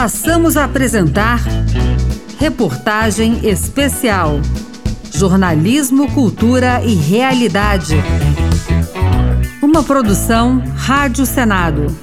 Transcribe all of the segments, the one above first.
Passamos a apresentar Reportagem Especial. Jornalismo, Cultura e Realidade. Uma produção Rádio Senado.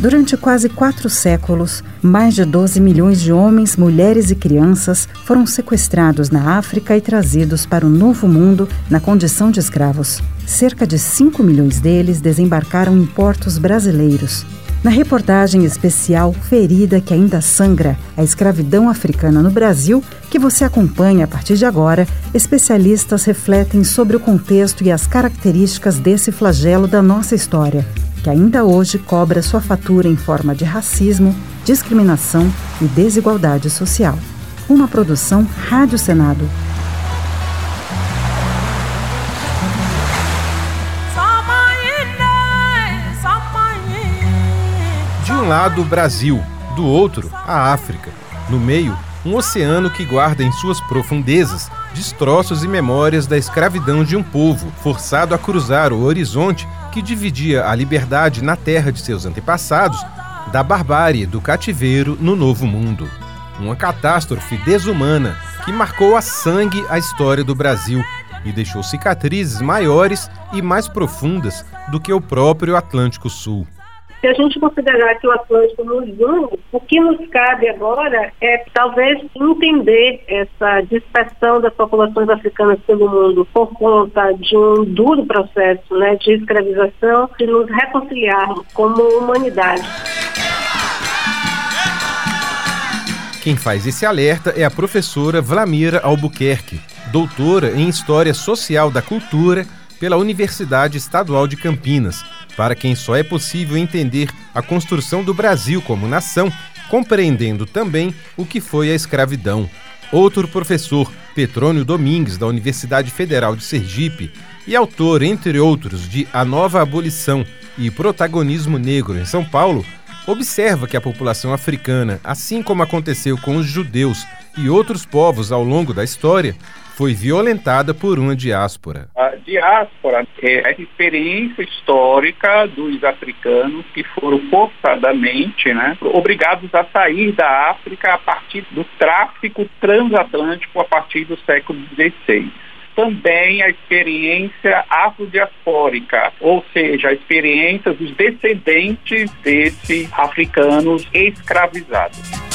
Durante quase quatro séculos, mais de 12 milhões de homens, mulheres e crianças foram sequestrados na África e trazidos para o Novo Mundo na condição de escravos. Cerca de 5 milhões deles desembarcaram em portos brasileiros. Na reportagem especial Ferida que ainda sangra, a escravidão africana no Brasil, que você acompanha a partir de agora, especialistas refletem sobre o contexto e as características desse flagelo da nossa história que ainda hoje cobra sua fatura em forma de racismo, discriminação e desigualdade social. Uma produção Rádio Senado. Um lado, o Brasil, do outro, a África. No meio, um oceano que guarda em suas profundezas destroços e memórias da escravidão de um povo forçado a cruzar o horizonte que dividia a liberdade na terra de seus antepassados da barbárie do cativeiro no Novo Mundo. Uma catástrofe desumana que marcou a sangue a história do Brasil e deixou cicatrizes maiores e mais profundas do que o próprio Atlântico Sul. Se a gente considerar que o Atlântico nos une, o que nos cabe agora é talvez entender essa dispersão das populações africanas pelo mundo por conta de um duro processo né, de escravização, de nos reconciliarmos como humanidade. Quem faz esse alerta é a professora Vlamira Albuquerque, doutora em História Social da Cultura pela Universidade Estadual de Campinas para quem só é possível entender a construção do Brasil como nação, compreendendo também o que foi a escravidão. Outro professor, Petrônio Domingues, da Universidade Federal de Sergipe, e autor, entre outros, de A Nova Abolição e Protagonismo Negro em São Paulo, observa que a população africana, assim como aconteceu com os judeus e outros povos ao longo da história, foi violentada por uma diáspora. A diáspora é a experiência histórica dos africanos que foram forçadamente né, obrigados a sair da África a partir do tráfico transatlântico a partir do século XVI também a experiência afrodiaspórica, ou seja, a experiência dos descendentes desses africanos escravizados.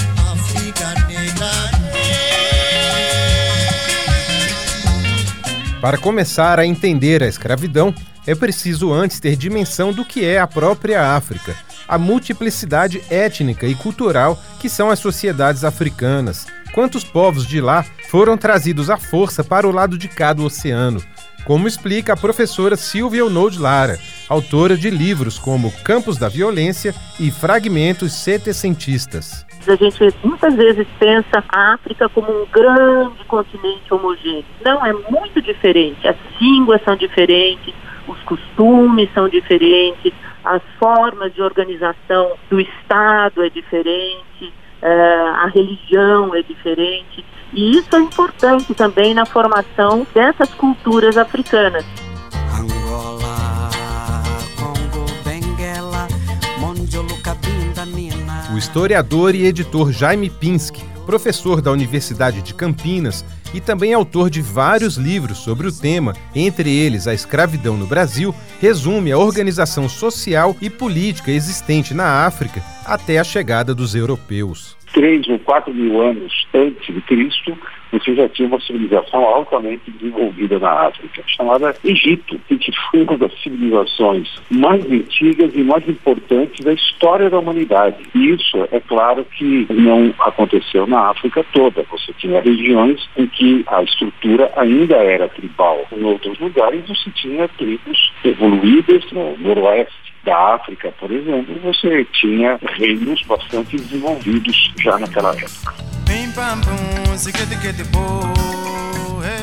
Para começar a entender a escravidão, é preciso antes ter dimensão do que é a própria África, a multiplicidade étnica e cultural que são as sociedades africanas. Quantos povos de lá foram trazidos à força para o lado de cá do oceano? Como explica a professora Silvia Onold Lara, autora de livros como Campos da Violência e Fragmentos Setecentistas. A gente muitas vezes pensa a África como um grande continente homogêneo. Não, é muito diferente. As línguas são diferentes, os costumes são diferentes, as formas de organização do Estado é diferente, eh, a religião é diferente. E isso é importante também na formação dessas culturas africanas. O historiador e editor Jaime Pinsky, professor da Universidade de Campinas e também autor de vários livros sobre o tema, entre eles A Escravidão no Brasil, resume a organização social e política existente na África até a chegada dos europeus. Três ou quatro mil anos antes de Cristo, você já tinha uma civilização altamente desenvolvida na África, chamada Egito, que foi uma das civilizações mais antigas e mais importantes da história da humanidade. E isso, é claro que não aconteceu na África toda. Você tinha regiões em que a estrutura ainda era tribal. Em outros lugares você tinha tribos evoluídas no noroeste da África, por exemplo, você tinha reinos bastante desenvolvidos já naquela época.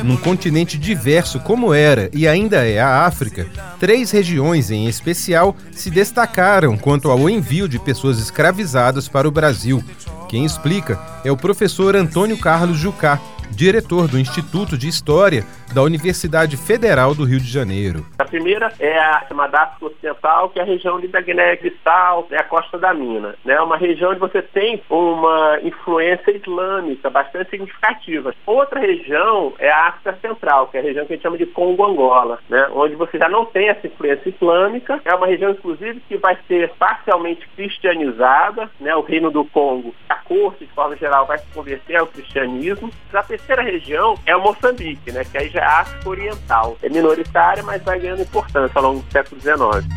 Num continente diverso como era e ainda é a África, três regiões em especial se destacaram quanto ao envio de pessoas escravizadas para o Brasil. Quem explica é o professor Antônio Carlos Jucá, diretor do Instituto de História da Universidade Federal do Rio de Janeiro. A primeira é a chamada África Ocidental, que é a região ali da Guiné-Bissau, é a costa da Mina. É né? uma região onde você tem uma influência islâmica bastante significativa. Outra região é a África Central, que é a região que a gente chama de Congo-Angola, né? onde você já não tem essa influência islâmica. É uma região, inclusive, que vai ser parcialmente cristianizada. Né? O Reino do Congo, a corte, de forma geral, vai se converter ao cristianismo. A terceira região é o Moçambique, né? que aí já África Oriental. É minoritária, mas vai ganhando importância ao longo do século XIX.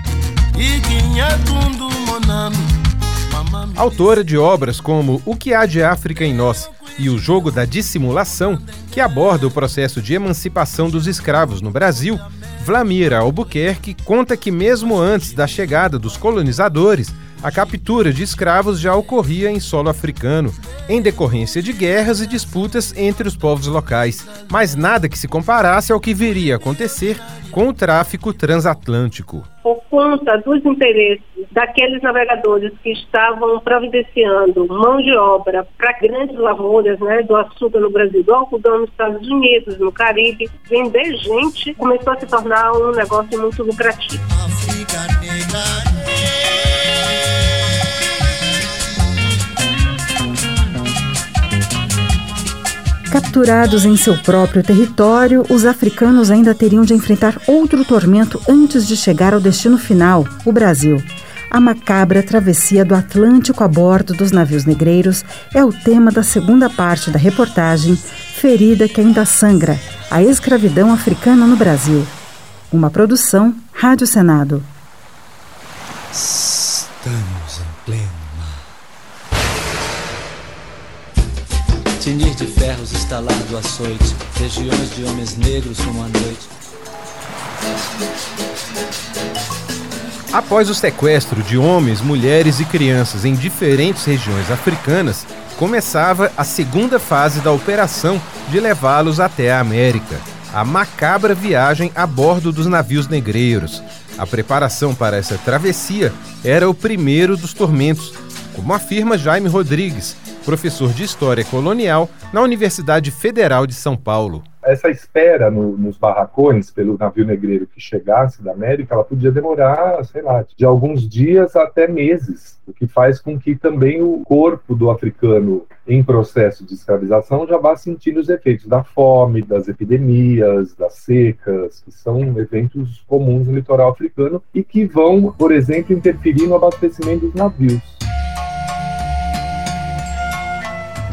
Autora de obras como O que há de África em nós e O jogo da dissimulação, que aborda o processo de emancipação dos escravos no Brasil, Vlamira Albuquerque conta que mesmo antes da chegada dos colonizadores, a captura de escravos já ocorria em solo africano, em decorrência de guerras e disputas entre os povos locais, mas nada que se comparasse ao que viria a acontecer com o tráfico transatlântico. Por conta dos interesses daqueles navegadores que estavam providenciando mão de obra para grandes lavouras né, do açúcar no Brasil, do algodão nos Estados Unidos, no Caribe, vender gente começou a se tornar um negócio muito lucrativo. Capturados em seu próprio território, os africanos ainda teriam de enfrentar outro tormento antes de chegar ao destino final, o Brasil. A macabra travessia do Atlântico a bordo dos navios negreiros é o tema da segunda parte da reportagem Ferida que ainda sangra: a escravidão africana no Brasil. Uma produção Rádio Senado. Estamos em pleno Tinir de ferros estalado açoite, regiões de homens negros como a noite. Após o sequestro de homens, mulheres e crianças em diferentes regiões africanas, começava a segunda fase da operação de levá-los até a América, a macabra viagem a bordo dos navios negreiros. A preparação para essa travessia era o primeiro dos tormentos, como afirma Jaime Rodrigues, professor de História Colonial na Universidade Federal de São Paulo. Essa espera no, nos barracões pelo navio negreiro que chegasse da América, ela podia demorar, sei lá, de alguns dias até meses, o que faz com que também o corpo do africano em processo de escravização já vá sentindo os efeitos da fome, das epidemias, das secas, que são eventos comuns no litoral africano e que vão, por exemplo, interferir no abastecimento dos navios.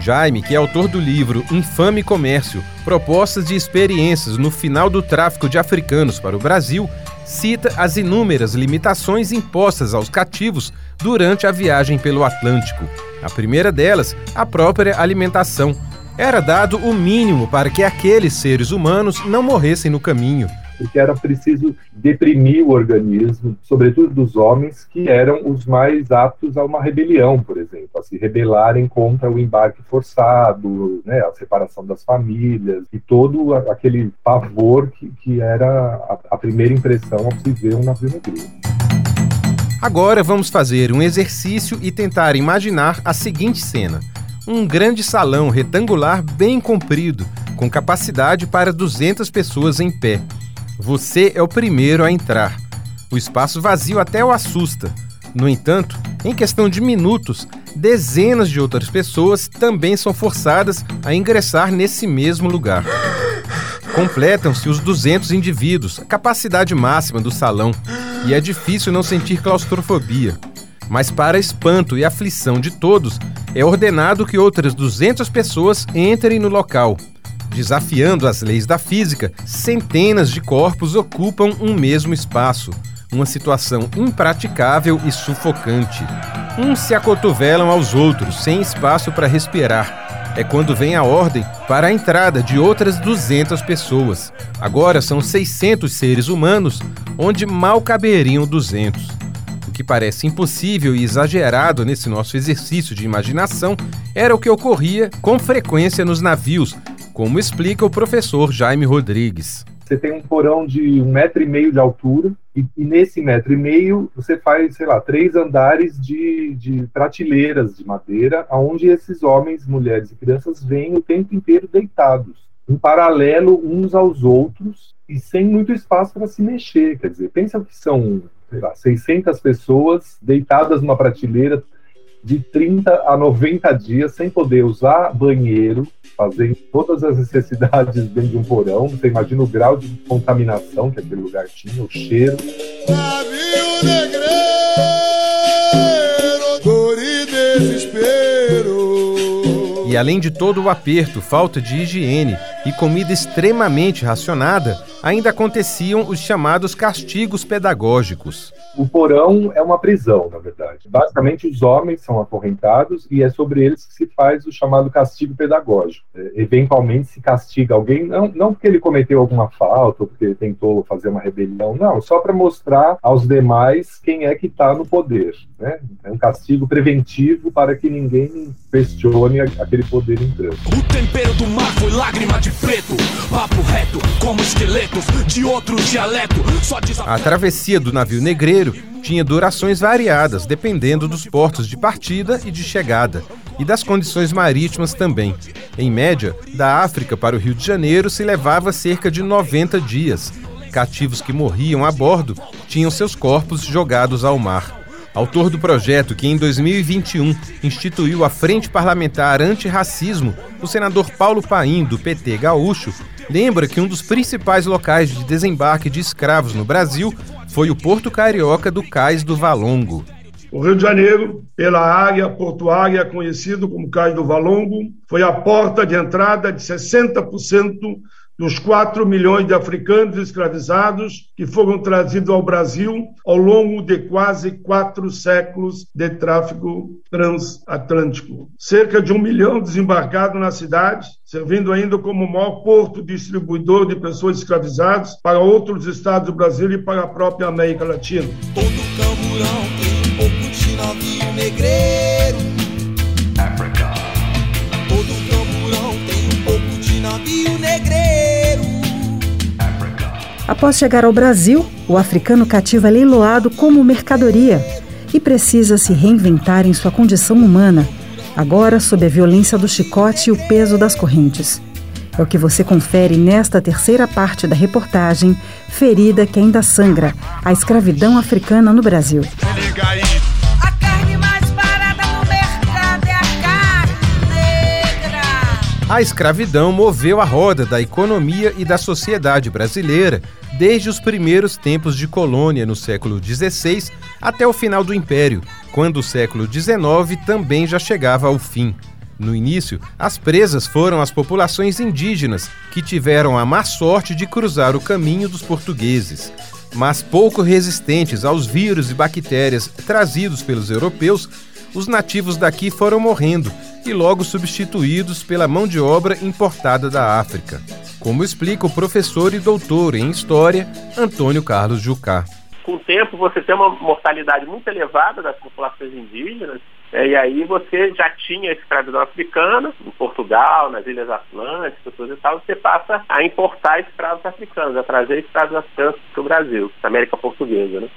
Jaime, que é autor do livro Infame Comércio Propostas de Experiências no Final do Tráfico de Africanos para o Brasil, cita as inúmeras limitações impostas aos cativos durante a viagem pelo Atlântico. A primeira delas, a própria alimentação. Era dado o mínimo para que aqueles seres humanos não morressem no caminho porque era preciso deprimir o organismo, sobretudo dos homens, que eram os mais aptos a uma rebelião, por exemplo, a se rebelarem contra o embarque forçado, né, a separação das famílias e todo aquele pavor que, que era a, a primeira impressão ao se ver um navio negreiro. Agora vamos fazer um exercício e tentar imaginar a seguinte cena. Um grande salão retangular bem comprido, com capacidade para 200 pessoas em pé. Você é o primeiro a entrar. O espaço vazio até o assusta. No entanto, em questão de minutos, dezenas de outras pessoas também são forçadas a ingressar nesse mesmo lugar. Completam-se os 200 indivíduos, a capacidade máxima do salão, e é difícil não sentir claustrofobia. Mas, para espanto e aflição de todos, é ordenado que outras 200 pessoas entrem no local, Desafiando as leis da física, centenas de corpos ocupam um mesmo espaço. Uma situação impraticável e sufocante. Uns se acotovelam aos outros, sem espaço para respirar. É quando vem a ordem para a entrada de outras 200 pessoas. Agora são 600 seres humanos, onde mal caberiam 200. O que parece impossível e exagerado nesse nosso exercício de imaginação era o que ocorria com frequência nos navios como explica o professor Jaime Rodrigues. Você tem um porão de um metro e meio de altura, e, e nesse metro e meio você faz, sei lá, três andares de, de prateleiras de madeira, onde esses homens, mulheres e crianças vêm o tempo inteiro deitados. em paralelo uns aos outros e sem muito espaço para se mexer. Quer dizer, pensa que são sei lá, 600 pessoas deitadas numa prateleira de 30 a 90 dias sem poder usar banheiro, fazendo todas as necessidades dentro de um porão. Você imagina o grau de contaminação que aquele lugar tinha, o cheiro. Navio negreiro, dor e desespero. E além de todo o aperto, falta de higiene e comida extremamente racionada, ainda aconteciam os chamados castigos pedagógicos. O porão é uma prisão, na verdade. Basicamente, os homens são acorrentados e é sobre eles que se faz o chamado castigo pedagógico. É, eventualmente se castiga alguém, não, não porque ele cometeu alguma falta ou porque ele tentou fazer uma rebelião, não, só para mostrar aos demais quem é que está no poder. Né? É um castigo preventivo para que ninguém questione aquele poder entrando. O tempero do mar foi lágrima de preto, papo reto, como esqueletos de outro dialeto. A travessia do navio negreiro tinha durações variadas, dependendo dos portos de partida e de chegada, e das condições marítimas também. Em média, da África para o Rio de Janeiro se levava cerca de 90 dias. Cativos que morriam a bordo tinham seus corpos jogados ao mar. Autor do projeto que em 2021 instituiu a Frente Parlamentar Antirracismo, o senador Paulo Paim, do PT Gaúcho, lembra que um dos principais locais de desembarque de escravos no Brasil foi o Porto Carioca do Cais do Valongo. O Rio de Janeiro, pela área portuária conhecido como Cais do Valongo, foi a porta de entrada de 60% dos 4 milhões de africanos escravizados que foram trazidos ao Brasil ao longo de quase quatro séculos de tráfico transatlântico. Cerca de um milhão desembarcado na cidade, servindo ainda como maior porto distribuidor de pessoas escravizadas para outros estados do Brasil e para a própria América Latina. Todo camburão tem um pouco de navio negreiro. Após chegar ao Brasil, o africano cativo é leiloado como mercadoria e precisa se reinventar em sua condição humana, agora sob a violência do chicote e o peso das correntes. É o que você confere nesta terceira parte da reportagem Ferida que ainda sangra, a escravidão africana no Brasil. A escravidão moveu a roda da economia e da sociedade brasileira desde os primeiros tempos de colônia no século XVI até o final do Império, quando o século XIX também já chegava ao fim. No início, as presas foram as populações indígenas, que tiveram a má sorte de cruzar o caminho dos portugueses. Mas pouco resistentes aos vírus e bactérias trazidos pelos europeus, os nativos daqui foram morrendo e logo substituídos pela mão de obra importada da África, como explica o professor e doutor em História Antônio Carlos Jucá. Com o tempo, você tem uma mortalidade muito elevada das populações indígenas, é, e aí você já tinha escravidão africana em Portugal, nas Ilhas Atlânticas, tudo e tal, você passa a importar escravos africanos, a trazer escravos africanos para o Brasil, para a América Portuguesa. Né?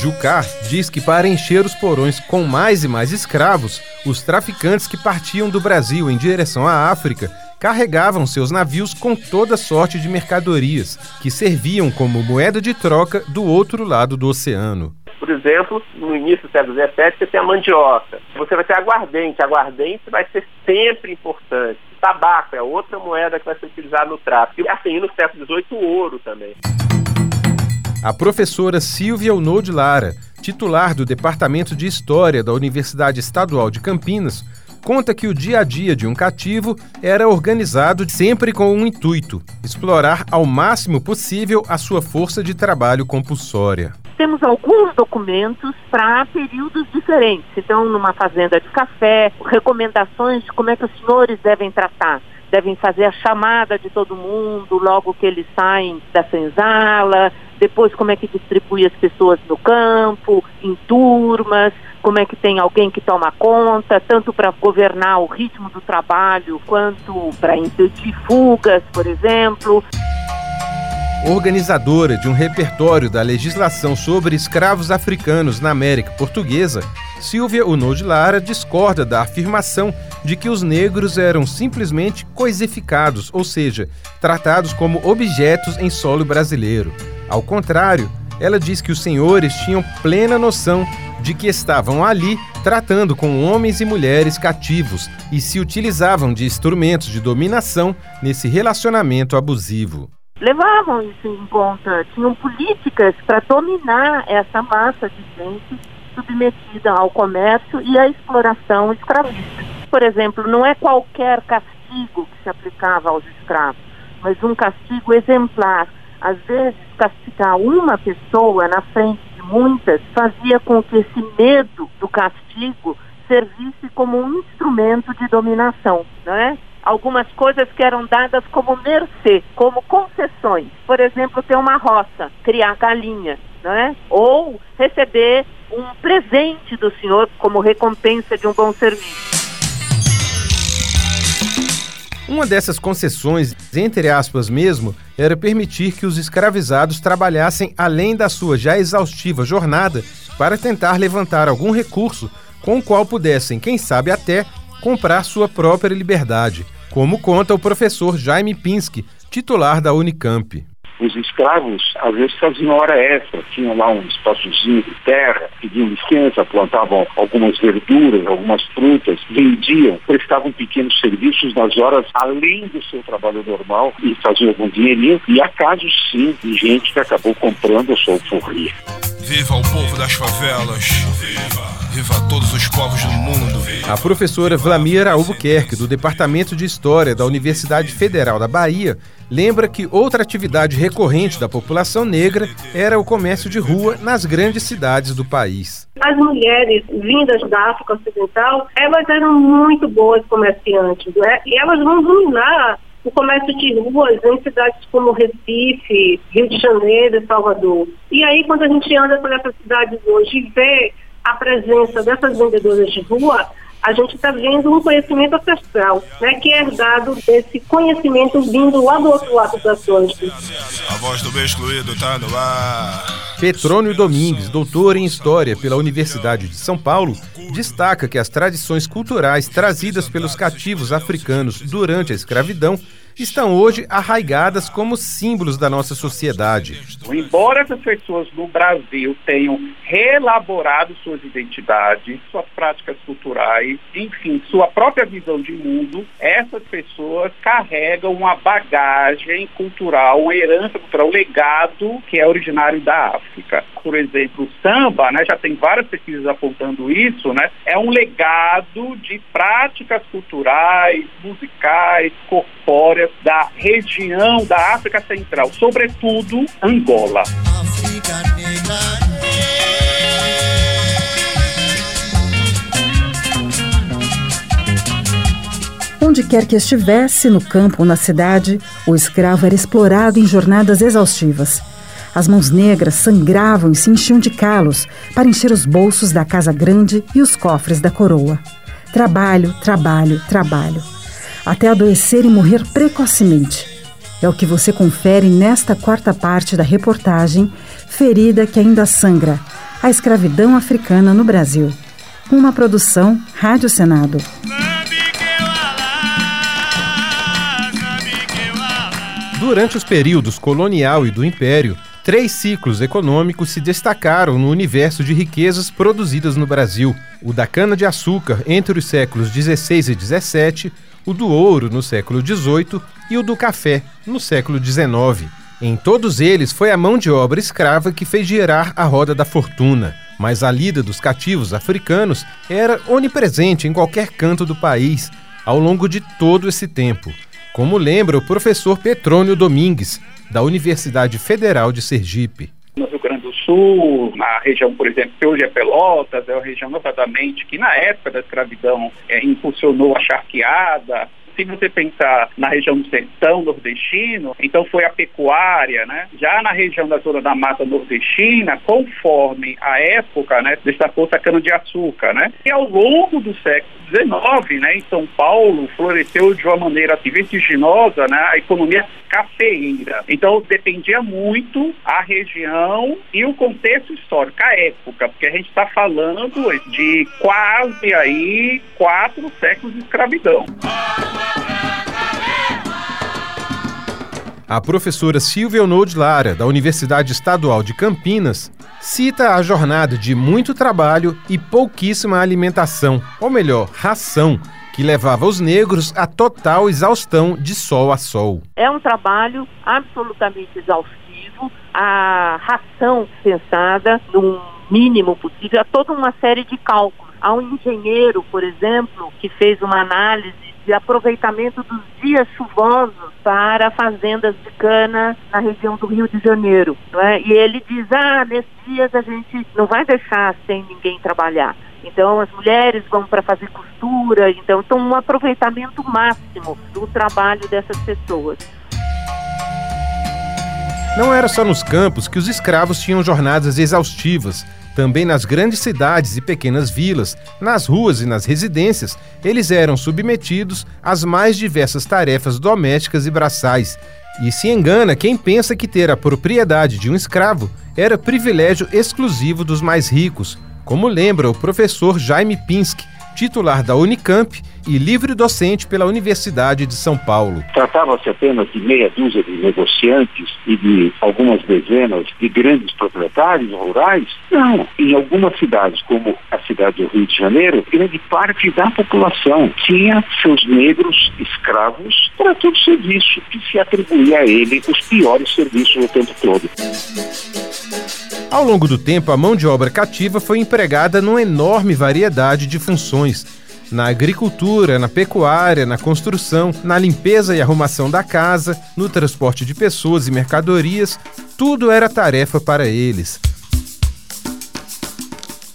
Jucar diz que para encher os porões com mais e mais escravos, os traficantes que partiam do Brasil em direção à África carregavam seus navios com toda sorte de mercadorias, que serviam como moeda de troca do outro lado do oceano. Por exemplo, no início do século XVII, você tem a mandioca. Você vai ter aguardente. Aguardente vai ser sempre importante. Tabaco é outra moeda que vai ser utilizada no tráfico. E assim, no século XVIII, o ouro também. A professora Silvia Unod Lara, titular do Departamento de História da Universidade Estadual de Campinas, conta que o dia a dia de um cativo era organizado sempre com um intuito: explorar ao máximo possível a sua força de trabalho compulsória. Temos alguns documentos para períodos diferentes. Então, numa fazenda de café, recomendações de como é que os senhores devem tratar devem fazer a chamada de todo mundo logo que eles saem da senzala, depois como é que distribui as pessoas no campo, em turmas, como é que tem alguém que toma conta, tanto para governar o ritmo do trabalho, quanto para impedir fugas, por exemplo. Organizadora de um repertório da legislação sobre escravos africanos na América Portuguesa, Silvia Uno de Lara discorda da afirmação de que os negros eram simplesmente coisificados, ou seja, tratados como objetos em solo brasileiro. Ao contrário, ela diz que os senhores tinham plena noção de que estavam ali tratando com homens e mulheres cativos e se utilizavam de instrumentos de dominação nesse relacionamento abusivo. Levavam isso em conta, tinham políticas para dominar essa massa de gente submetida ao comércio e à exploração escravista. Por exemplo, não é qualquer castigo que se aplicava aos escravos, mas um castigo exemplar. Às vezes, castigar uma pessoa na frente de muitas fazia com que esse medo do castigo servisse como um instrumento de dominação, não é? Algumas coisas que eram dadas como mercê, como concessões. Por exemplo, ter uma roça, criar galinha, não é? Ou receber um presente do senhor como recompensa de um bom serviço. Uma dessas concessões, entre aspas mesmo, era permitir que os escravizados trabalhassem além da sua já exaustiva jornada para tentar levantar algum recurso com o qual pudessem, quem sabe até, comprar sua própria liberdade, como conta o professor Jaime Pinsky, titular da Unicamp. Os escravos, às vezes, faziam hora extra, tinham lá um espaçozinho de terra, pediam licença, plantavam algumas verduras, algumas frutas, vendiam, prestavam pequenos serviços nas horas além do seu trabalho normal e faziam algum dinheirinho. E há casos, sim, de gente que acabou comprando a sua alforria. Viva o povo das favelas! Viva! Viva todos os povos do mundo! A professora Vlamira Albuquerque, do Departamento de História da Universidade Federal da Bahia, lembra que outra atividade recorrente da população negra era o comércio de rua nas grandes cidades do país. As mulheres vindas da África Ocidental, elas eram muito boas comerciantes, né? e elas vão dominar o comércio de ruas em cidades como Recife, Rio de Janeiro, Salvador. E aí, quando a gente anda por essas cidades hoje e vê a presença dessas vendedoras de rua, a gente está vendo um conhecimento ancestral, né, que é herdado desse conhecimento vindo lá do outro lado do Atlântico. A voz do bem excluído está no ar. Petrônio Domingues, doutor em História pela Universidade de São Paulo, destaca que as tradições culturais trazidas pelos cativos africanos durante a escravidão estão hoje arraigadas como símbolos da nossa sociedade. Embora essas pessoas no Brasil tenham reelaborado suas identidades, suas práticas culturais, enfim, sua própria visão de mundo, essas pessoas carregam uma bagagem cultural, uma herança cultural, um legado que é originário da África. Por exemplo, o samba, né, já tem várias pesquisas apontando isso, né, é um legado de práticas culturais, musicais, corpóreas da região da África Central, sobretudo Angola. Onde quer que estivesse, no campo ou na cidade, o escravo era explorado em jornadas exaustivas. As mãos negras sangravam e se enchiam de calos para encher os bolsos da casa grande e os cofres da coroa. Trabalho, trabalho, trabalho até adoecer e morrer precocemente. É o que você confere nesta quarta parte da reportagem Ferida que ainda sangra: a escravidão africana no Brasil. Uma produção Rádio Senado. Durante os períodos colonial e do Império, três ciclos econômicos se destacaram no universo de riquezas produzidas no Brasil: o da cana-de-açúcar entre os séculos 16 e 17, o do ouro no século XVIII e o do café no século XIX. Em todos eles foi a mão de obra escrava que fez girar a roda da fortuna, mas a lida dos cativos africanos era onipresente em qualquer canto do país ao longo de todo esse tempo, como lembra o professor Petrônio Domingues, da Universidade Federal de Sergipe. Sul, na região, por exemplo, que hoje é Pelotas, é uma região notadamente que na época da escravidão é, impulsionou a charqueada, Se você pensar na região do sertão nordestino, então foi a pecuária, né? Já na região da zona da mata nordestina, conforme a época, né, destacou-se a cana-de-açúcar, né? E ao longo do século XIX, né, em São Paulo, floresceu de uma maneira assim, vertiginosa né, a economia cafeeira. Então dependia muito a região e o contexto histórico, a época, porque a gente está falando de quase aí quatro séculos de escravidão. A professora Silvia Onold Lara, da Universidade Estadual de Campinas, cita a jornada de muito trabalho e pouquíssima alimentação, ou melhor, ração, que levava os negros a total exaustão de sol a sol. É um trabalho absolutamente exaustivo, a ração pensada no mínimo possível, há toda uma série de cálculos. Há um engenheiro, por exemplo, que fez uma análise de aproveitamento dos dias chuvosos para fazendas de cana na região do Rio de Janeiro. É? E ele diz, ah, nesses dias a gente não vai deixar sem ninguém trabalhar. Então as mulheres vão para fazer costura, então, então um aproveitamento máximo do trabalho dessas pessoas. Não era só nos campos que os escravos tinham jornadas exaustivas. Também nas grandes cidades e pequenas vilas, nas ruas e nas residências, eles eram submetidos às mais diversas tarefas domésticas e braçais. E se engana quem pensa que ter a propriedade de um escravo era privilégio exclusivo dos mais ricos, como lembra o professor Jaime Pinsky, titular da Unicamp e livre docente pela Universidade de São Paulo. Tratava-se apenas de meia dúzia de negociantes e de algumas dezenas de grandes proprietários rurais? Não. Em algumas cidades, como a cidade do Rio de Janeiro, grande parte da população tinha seus negros escravos para todo serviço, que se atribuía a ele os piores serviços o tempo todo. Ao longo do tempo, a mão de obra cativa foi empregada numa enorme variedade de funções. Na agricultura, na pecuária, na construção, na limpeza e arrumação da casa, no transporte de pessoas e mercadorias, tudo era tarefa para eles.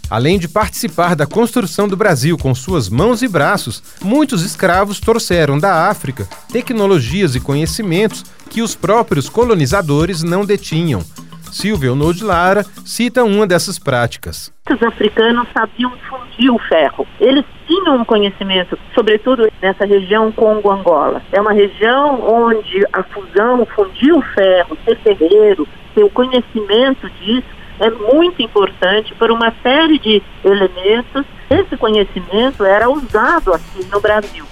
Além de participar da construção do Brasil com suas mãos e braços, muitos escravos trouxeram da África tecnologias e conhecimentos que os próprios colonizadores não detinham. Silvia Onold Lara cita uma dessas práticas. Os africanos sabiam fundir o ferro. Eles tinham um conhecimento, sobretudo nessa região Congo-Angola. É uma região onde a fusão, fundir o ferro, ser ferreiro, ter o conhecimento disso, é muito importante por uma série de elementos. Esse conhecimento era usado aqui no Brasil.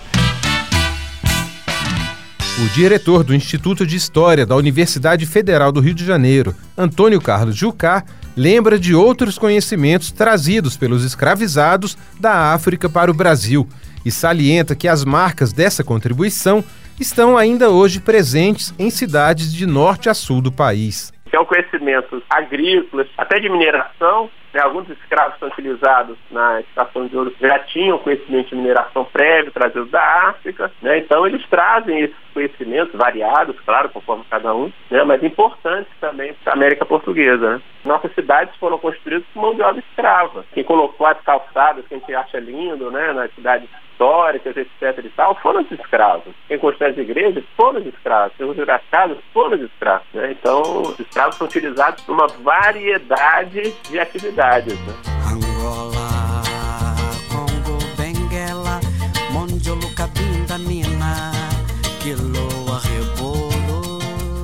O diretor do Instituto de História da Universidade Federal do Rio de Janeiro, Antônio Carlos Jucá, lembra de outros conhecimentos trazidos pelos escravizados da África para o Brasil e salienta que as marcas dessa contribuição estão ainda hoje presentes em cidades de norte a sul do país. São conhecimentos agrícolas, até de mineração, né, alguns escravos são utilizados na extração de ouro já tinham conhecimento de mineração prévio trazido da África, né, então eles trazem esses conhecimentos variados, claro, conforme cada um, né, mas importantes também para a América Portuguesa. Né. Nossas cidades foram construídas com mão de obra escrava. Quem colocou as calçadas que a gente acha lindo, né, nas cidades históricas, etc. e tal, foram os escravos. Quem constrói as igrejas foram os escravos. Quem construiu as casas foram os escravos. Né? Então, os escravos são utilizados para uma variedade de atividades. Né? Angola, Congo, Benguela, Mondiolo, Cabinda, Mina, Quiloa, Rebolo.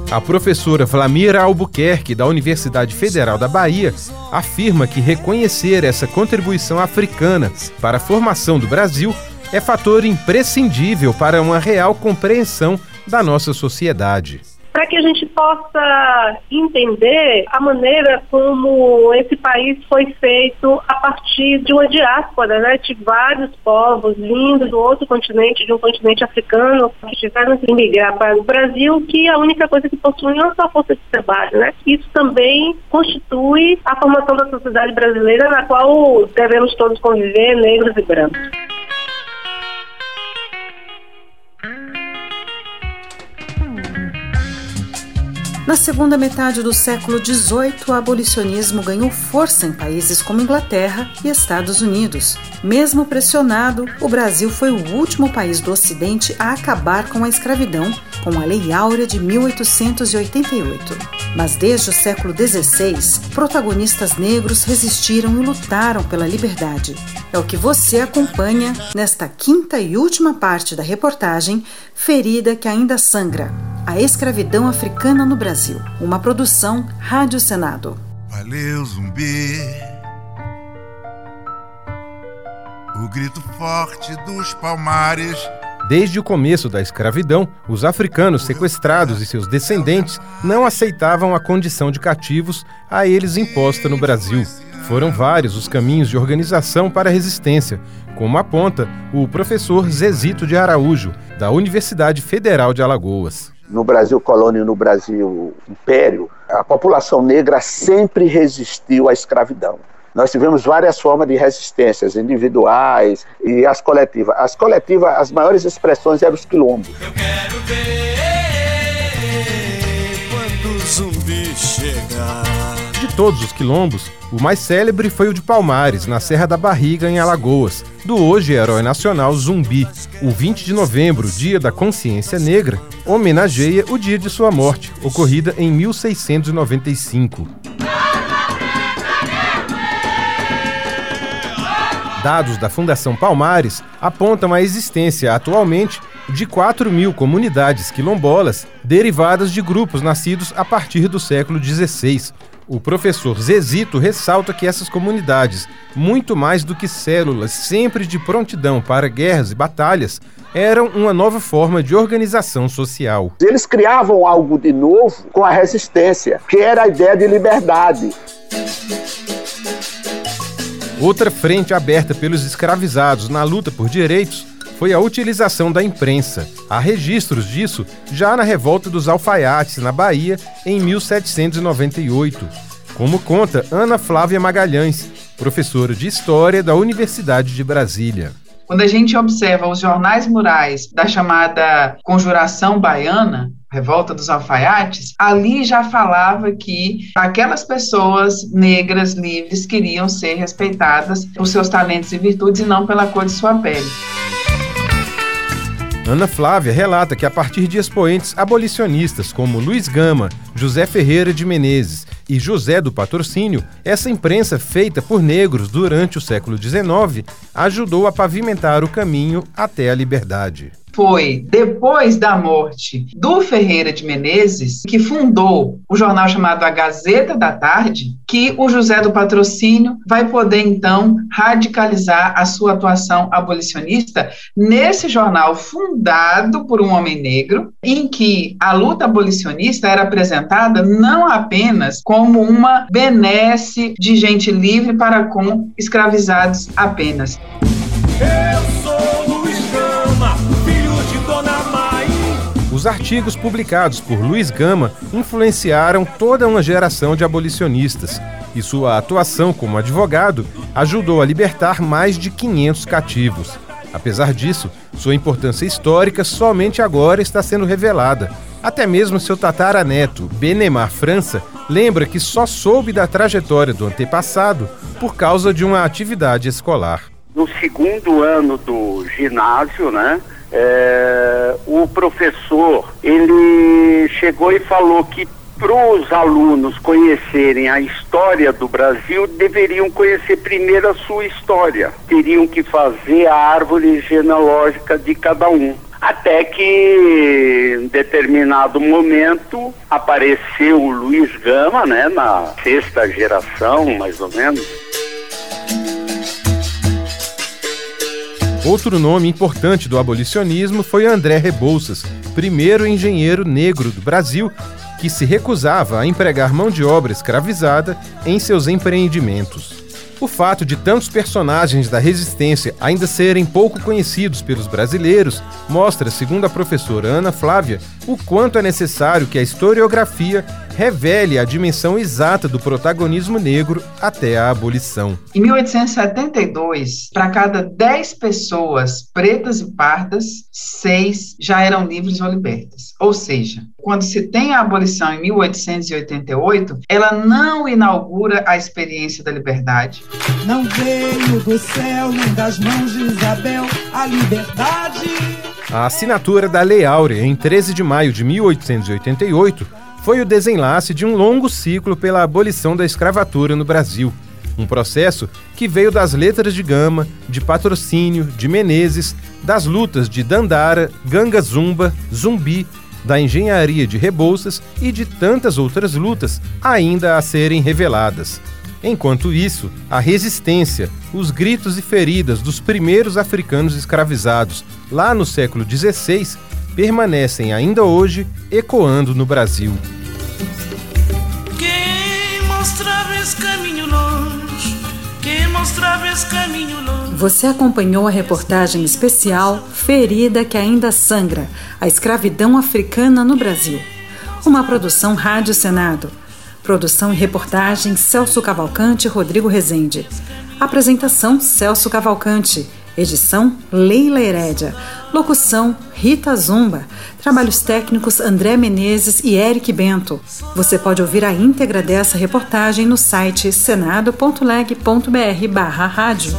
A professora Flamira Albuquerque, da Universidade Federal da Bahia, afirma que reconhecer essa contribuição africana para a formação do Brasil é fator imprescindível para uma real compreensão da nossa sociedade. Para que a gente possa entender a maneira como esse país foi feito a partir de uma diáspora, né, de vários povos vindos do outro continente, de um continente africano, que tiveram que migrar para o Brasil, que a única coisa que possuem é a força de trabalho. Né? Isso também constitui a formação da sociedade brasileira, na qual devemos todos conviver, negros e brancos. Na segunda metade do século XVIII, o abolicionismo ganhou força em países como Inglaterra e Estados Unidos. Mesmo pressionado, o Brasil foi o último país do Ocidente a acabar com a escravidão, com a Lei Áurea de 1888. Mas desde o século XVI, protagonistas negros resistiram e lutaram pela liberdade. É o que você acompanha nesta quinta e última parte da reportagem Ferida que ainda sangra. A escravidão africana no Brasil. Uma produção Rádio Senado. Valeu, zumbi. O grito forte dos palmares. Desde o começo da escravidão, os africanos sequestrados e seus descendentes não aceitavam a condição de cativos a eles imposta no Brasil. Foram vários os caminhos de organização para a resistência, como aponta o professor Zezito de Araújo, da Universidade Federal de Alagoas. No Brasil colônia e no Brasil império, a população negra sempre resistiu à escravidão. Nós tivemos várias formas de resistências, individuais e as coletivas. As coletivas, as maiores expressões eram os quilombos. Eu quero ver quando o zumbi chegar. De todos os quilombos, o mais célebre foi o de Palmares, na Serra da Barriga, em Alagoas, do hoje herói nacional Zumbi. O 20 de novembro, Dia da Consciência Negra, homenageia o dia de sua morte, ocorrida em 1695. Dados da Fundação Palmares apontam a existência atualmente de 4 mil comunidades quilombolas derivadas de grupos nascidos a partir do século XVI. O professor Zezito ressalta que essas comunidades, muito mais do que células sempre de prontidão para guerras e batalhas, eram uma nova forma de organização social. Eles criavam algo de novo com a resistência, que era a ideia de liberdade. Outra frente aberta pelos escravizados na luta por direitos foi a utilização da imprensa. Há registros disso já na revolta dos alfaiates na Bahia em 1798, como conta Ana Flávia Magalhães, professora de História da Universidade de Brasília. Quando a gente observa os jornais murais da chamada Conjuração Baiana, Revolta dos Alfaiates, ali já falava que aquelas pessoas negras livres queriam ser respeitadas por seus talentos e virtudes e não pela cor de sua pele. Ana Flávia relata que a partir de expoentes abolicionistas como Luiz Gama, José Ferreira de Menezes e José do Patrocínio, essa imprensa feita por negros durante o século XIX ajudou a pavimentar o caminho até a liberdade foi depois da morte do Ferreira de Menezes, que fundou o jornal chamado A Gazeta da Tarde, que o José do Patrocínio vai poder então radicalizar a sua atuação abolicionista nesse jornal fundado por um homem negro, em que a luta abolicionista era apresentada não apenas como uma benesse de gente livre para com escravizados apenas. Eu sou Os artigos publicados por Luiz Gama influenciaram toda uma geração de abolicionistas e sua atuação como advogado ajudou a libertar mais de 500 cativos. Apesar disso, sua importância histórica somente agora está sendo revelada. Até mesmo seu tataraneto, Benemar França, lembra que só soube da trajetória do antepassado por causa de uma atividade escolar. No segundo ano do ginásio, né, é, o professor ele chegou e falou que para os alunos conhecerem a história do Brasil, deveriam conhecer primeiro a sua história. Teriam que fazer a árvore genealógica de cada um. Até que, em determinado momento, apareceu o Luiz Gama, né, na sexta geração, mais ou menos Outro nome importante do abolicionismo foi André Rebouças, primeiro engenheiro negro do Brasil que se recusava a empregar mão de obra escravizada em seus empreendimentos. O fato de tantos personagens da resistência ainda serem pouco conhecidos pelos brasileiros mostra, segundo a professora Ana Flávia, o quanto é necessário que a historiografia revele a dimensão exata do protagonismo negro até a abolição. Em 1872, para cada 10 pessoas pretas e pardas, seis já eram livres ou libertas. Ou seja, quando se tem a abolição em 1888, ela não inaugura a experiência da liberdade. Não veio do céu nem das mãos de Isabel a liberdade. A assinatura da Lei Áurea em 13 de maio de 1888 foi o desenlace de um longo ciclo pela abolição da escravatura no Brasil. Um processo que veio das letras de Gama, de Patrocínio, de Menezes, das lutas de Dandara, Ganga Zumba, Zumbi, da engenharia de Rebouças e de tantas outras lutas ainda a serem reveladas. Enquanto isso, a resistência, os gritos e feridas dos primeiros africanos escravizados lá no século XVI permanecem ainda hoje ecoando no Brasil. Quem mostrava esse caminho longe, quem mostrava esse caminho longe. Você acompanhou a reportagem especial Ferida que ainda sangra, a escravidão africana no Brasil. Uma produção Rádio Senado. Produção e reportagem Celso Cavalcante e Rodrigo Rezende. Apresentação Celso Cavalcante. Edição Leila Herédia. Locução Rita Zumba. Trabalhos técnicos André Menezes e Eric Bento. Você pode ouvir a íntegra dessa reportagem no site senado.leg.br barra rádio.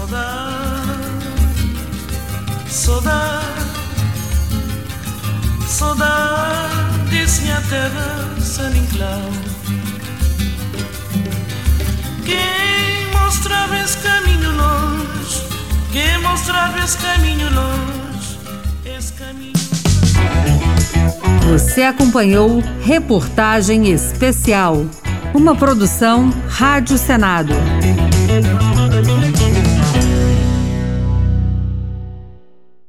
Quem mostrava esse caminho longe, quem mostrava esse caminho longe, esse caminho. Você acompanhou Reportagem Especial, uma produção Rádio Senado.